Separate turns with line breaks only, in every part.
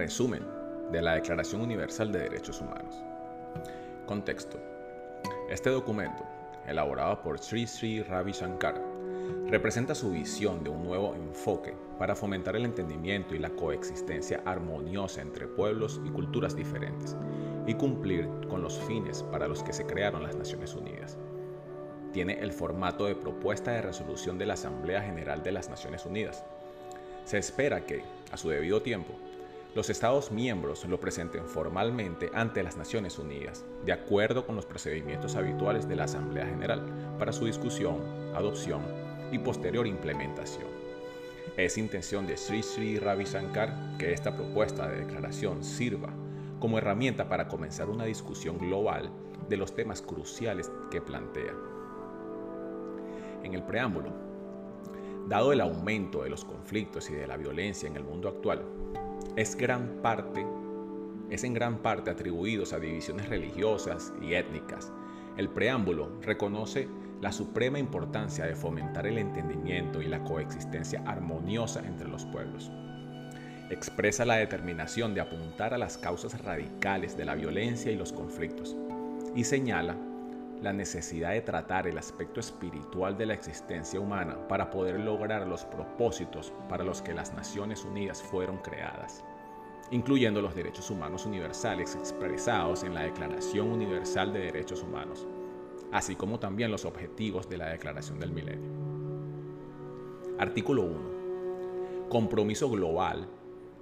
Resumen de la Declaración Universal de Derechos Humanos. Contexto. Este documento, elaborado por Sri Sri Ravi Shankar, representa su visión de un nuevo enfoque para fomentar el entendimiento y la coexistencia armoniosa entre pueblos y culturas diferentes y cumplir con los fines para los que se crearon las Naciones Unidas. Tiene el formato de propuesta de resolución de la Asamblea General de las Naciones Unidas. Se espera que, a su debido tiempo, los Estados miembros lo presenten formalmente ante las Naciones Unidas, de acuerdo con los procedimientos habituales de la Asamblea General, para su discusión, adopción y posterior implementación. Es intención de Sri Sri Ravi Shankar que esta propuesta de declaración sirva como herramienta para comenzar una discusión global de los temas cruciales que plantea. En el preámbulo, dado el aumento de los conflictos y de la violencia en el mundo actual, es en gran parte atribuidos a divisiones religiosas y étnicas. El preámbulo reconoce la suprema importancia de fomentar el entendimiento y la coexistencia armoniosa entre los pueblos. Expresa la determinación de apuntar a las causas radicales de la violencia y los conflictos y señala la necesidad de tratar el aspecto espiritual de la existencia humana para poder lograr los propósitos para los que las Naciones Unidas fueron creadas, incluyendo los derechos humanos universales expresados en la Declaración Universal de Derechos Humanos así como también los objetivos de la Declaración del Milenio. Artículo 1. Compromiso global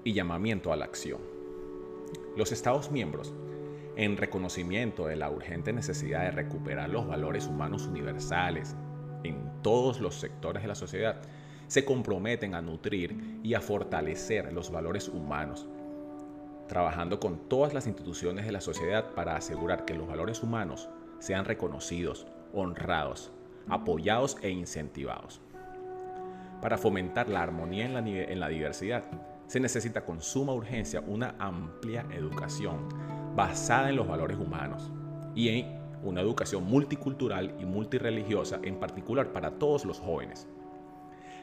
y llamamiento a la acción. Los Estados miembros, en reconocimiento de la urgente necesidad de recuperar los valores humanos universales en todos los sectores de la sociedad, se comprometen a nutrir y a fortalecer los valores humanos, trabajando con todas las instituciones de la sociedad para asegurar que los valores humanos sean reconocidos, honrados, apoyados e incentivados. Para fomentar la armonía en la, diversidad, se necesita con suma urgencia una amplia educación basada en los valores humanos y en una educación multicultural y multireligiosa, en particular para todos los jóvenes.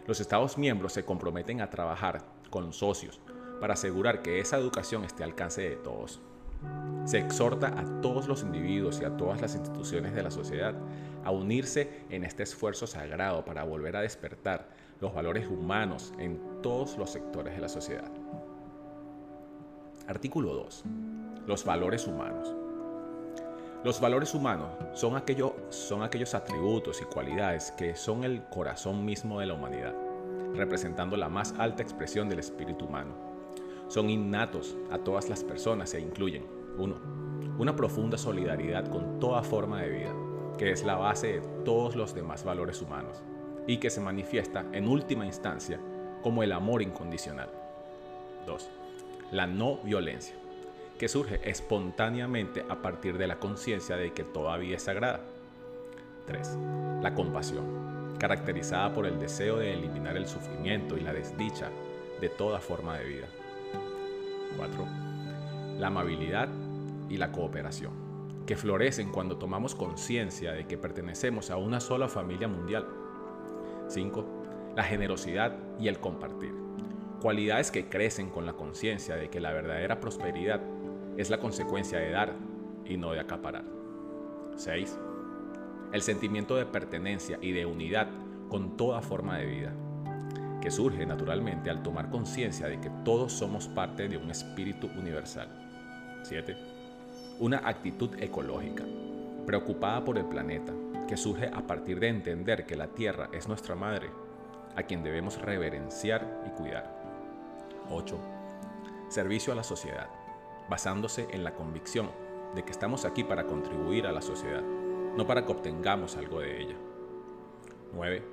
Los Estados miembros se comprometen a trabajar con socios para asegurar que esa educación esté al alcance de todos. Se exhorta a todos los individuos y a todas las instituciones de la sociedad a unirse en este esfuerzo sagrado para volver a despertar los valores humanos en todos los sectores de la sociedad. Artículo 2. Los valores humanos. Los valores humanos son, son aquellos atributos y cualidades que son el corazón mismo de la humanidad, representando la más alta expresión del espíritu humano. Son innatos a todas las personas e incluyen 1. Una profunda solidaridad con toda forma de vida, que es la base de todos los demás valores humanos y que se manifiesta en última instancia como el amor incondicional. 2. La no violencia, que surge espontáneamente a partir de la conciencia de que toda vida es sagrada. 3. La compasión, caracterizada por el deseo de eliminar el sufrimiento y la desdicha de toda forma de vida. 4. La amabilidad y la cooperación, que florecen cuando tomamos conciencia de que pertenecemos a una sola familia mundial. 5. La generosidad y el compartir, cualidades que crecen con la conciencia de que la verdadera prosperidad es la consecuencia de dar y no de acaparar. 6. El sentimiento de pertenencia y de unidad con toda forma de vida, que surge naturalmente al tomar conciencia de que todos somos parte de un espíritu universal. 7 una actitud ecológica, preocupada por el planeta, que surge a partir de entender que la Tierra es nuestra madre, a quien debemos reverenciar y cuidar. 8. Servicio a la sociedad, basándose en la convicción de que estamos aquí para contribuir a la sociedad, no para que obtengamos algo de ella. 9.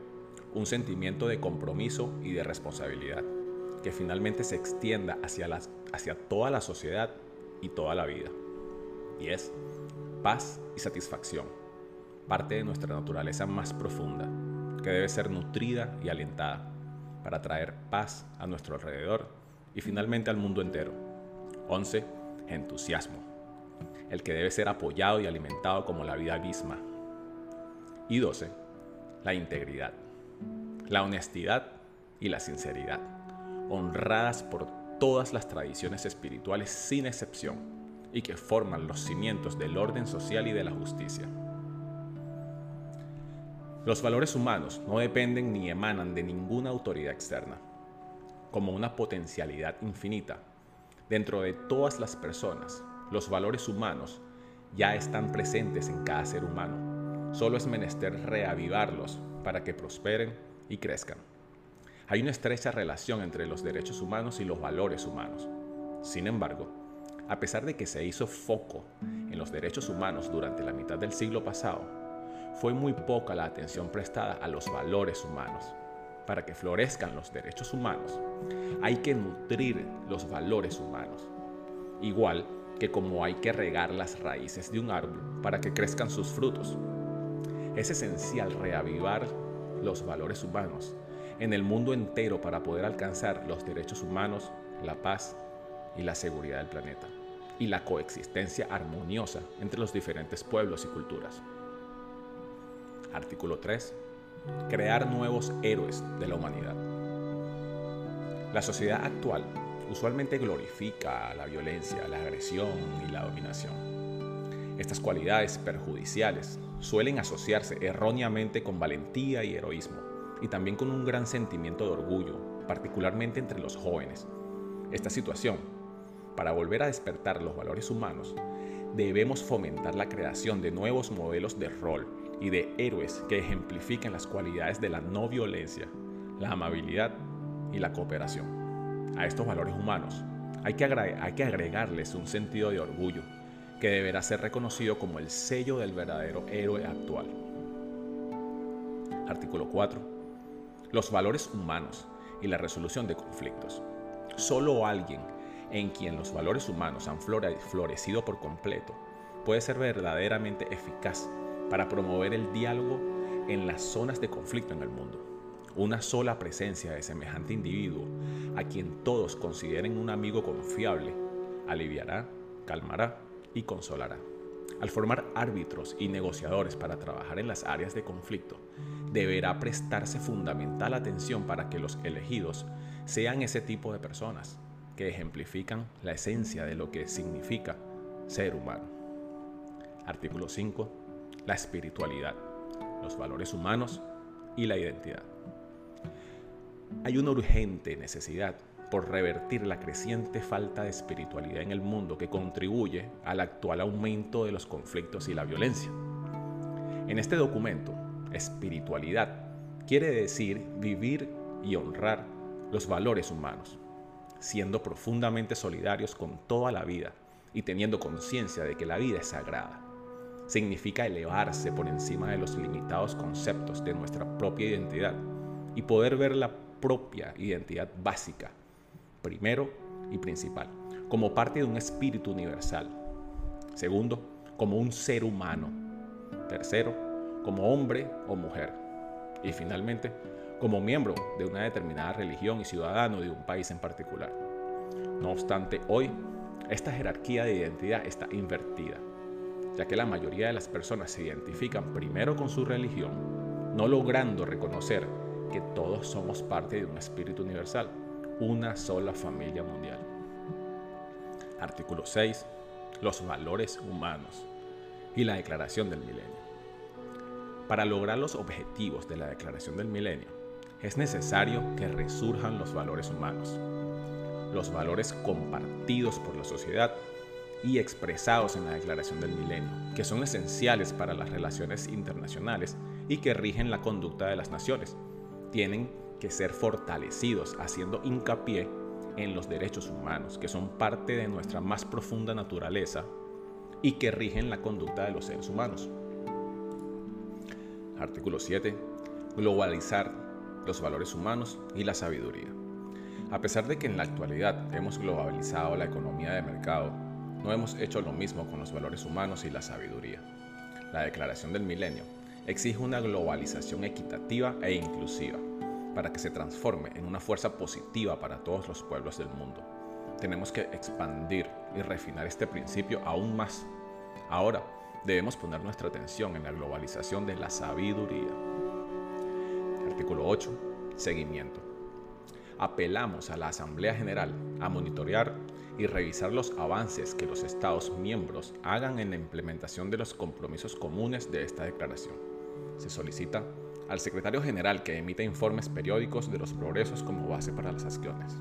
Un sentimiento de compromiso y de responsabilidad, que finalmente se extienda hacia, hacia toda la sociedad y toda la vida y es paz y satisfacción, parte de nuestra naturaleza más profunda, que debe ser nutrida y alentada para traer paz a nuestro alrededor y finalmente al mundo entero. 11. Entusiasmo, el que debe ser apoyado y alimentado como la vida misma. Y 12. La integridad, la honestidad y la sinceridad, honradas por todas las tradiciones espirituales sin excepción y que forman los cimientos del orden social y de la justicia. Los valores humanos no dependen ni emanan de ninguna autoridad externa. Como una potencialidad infinita, dentro de todas las personas, los valores humanos ya están presentes en cada ser humano. Solo es menester reavivarlos para que prosperen y crezcan. Hay una estrecha relación entre los derechos humanos y los valores humanos. Sin embargo, a pesar de que se hizo foco en los derechos humanos durante la mitad del siglo pasado, fue muy poca la atención prestada a los valores humanos. Para que florezcan los derechos humanos, hay que nutrir los valores humanos. Igual que como hay que regar las raíces de un árbol para que crezcan sus frutos. Es esencial reavivar los valores humanos en el mundo entero para poder alcanzar los derechos humanos, la paz y la seguridad del planeta, y la coexistencia armoniosa entre los diferentes pueblos y culturas. Artículo 3. Crear nuevos héroes de la humanidad. La sociedad actual usualmente glorifica la violencia, la agresión y la dominación. Estas cualidades perjudiciales suelen asociarse erróneamente con valentía y heroísmo, y también con un gran sentimiento de orgullo, particularmente entre los jóvenes. Esta situación, para volver a despertar los valores humanos, debemos fomentar la creación de nuevos modelos de rol y de héroes que ejemplifiquen las cualidades de la no violencia, la amabilidad y la cooperación. A estos valores humanos hay que, hay que agregarles un sentido de orgullo que deberá ser reconocido como el sello del verdadero héroe actual. Artículo 4. Los valores humanos y la resolución de conflictos. Solo alguien en quien los valores humanos han florecido por completo puede ser verdaderamente eficaz para promover el diálogo en las zonas de conflicto en el mundo. Una sola presencia de semejante individuo, a quien todos consideren un amigo confiable, aliviará, calmará y consolará. Al formar árbitros y negociadores para trabajar en las áreas de conflicto, deberá prestarse fundamental atención para que los elegidos sean ese tipo de personas que ejemplifican la esencia de lo que significa ser humano. Artículo 5 la espiritualidad, los valores humanos y la identidad. Hay una urgente necesidad por revertir la creciente falta de espiritualidad en el mundo que contribuye al actual aumento de los conflictos y la violencia. En este documento, espiritualidad quiere decir vivir y honrar los valores humanos, siendo profundamente solidarios con toda la vida y teniendo conciencia de que la vida es sagrada significa elevarse por encima de los limitados conceptos de nuestra propia identidad y poder ver la propia identidad básica, primero y principal, como parte de un espíritu universal. Segundo, como un ser humano. Tercero, como hombre o mujer. Y finalmente, como miembro de una determinada religión y ciudadano de un país en particular. No obstante, hoy esta jerarquía de identidad está invertida ya que la mayoría de las personas se identifican primero con su religión, no logrando reconocer que todos somos parte de un espíritu universal, una sola familia mundial. Artículo 6. Los valores humanos y la Declaración del Milenio. Para lograr los objetivos de la Declaración del Milenio, es necesario que resurjan los valores humanos, los valores compartidos por la sociedad y expresados en la Declaración del Milenio, que son esenciales para las relaciones internacionales y que rigen la conducta de las naciones. Tienen que ser fortalecidos haciendo hincapié en los derechos humanos, que son parte de nuestra más profunda naturaleza y que rigen la conducta de los seres humanos. Artículo 7. Globalizar los valores humanos y la sabiduría. A pesar de que en la actualidad hemos globalizado la economía de mercado no hemos hecho lo mismo con los valores humanos y la sabiduría. La Declaración del Milenio exige una globalización equitativa e inclusiva para que se transforme en una fuerza positiva para todos los pueblos del mundo. Tenemos que expandir y refinar este principio aún más. Ahora debemos poner nuestra atención en la globalización de la sabiduría. Artículo 8. Seguimiento. apelamos a la Asamblea General a monitorear y revisar los avances que los Estados miembros hagan en la implementación de los compromisos comunes de esta declaración. Se solicita al secretario general que emita informes periódicos de los progresos como base para las acciones.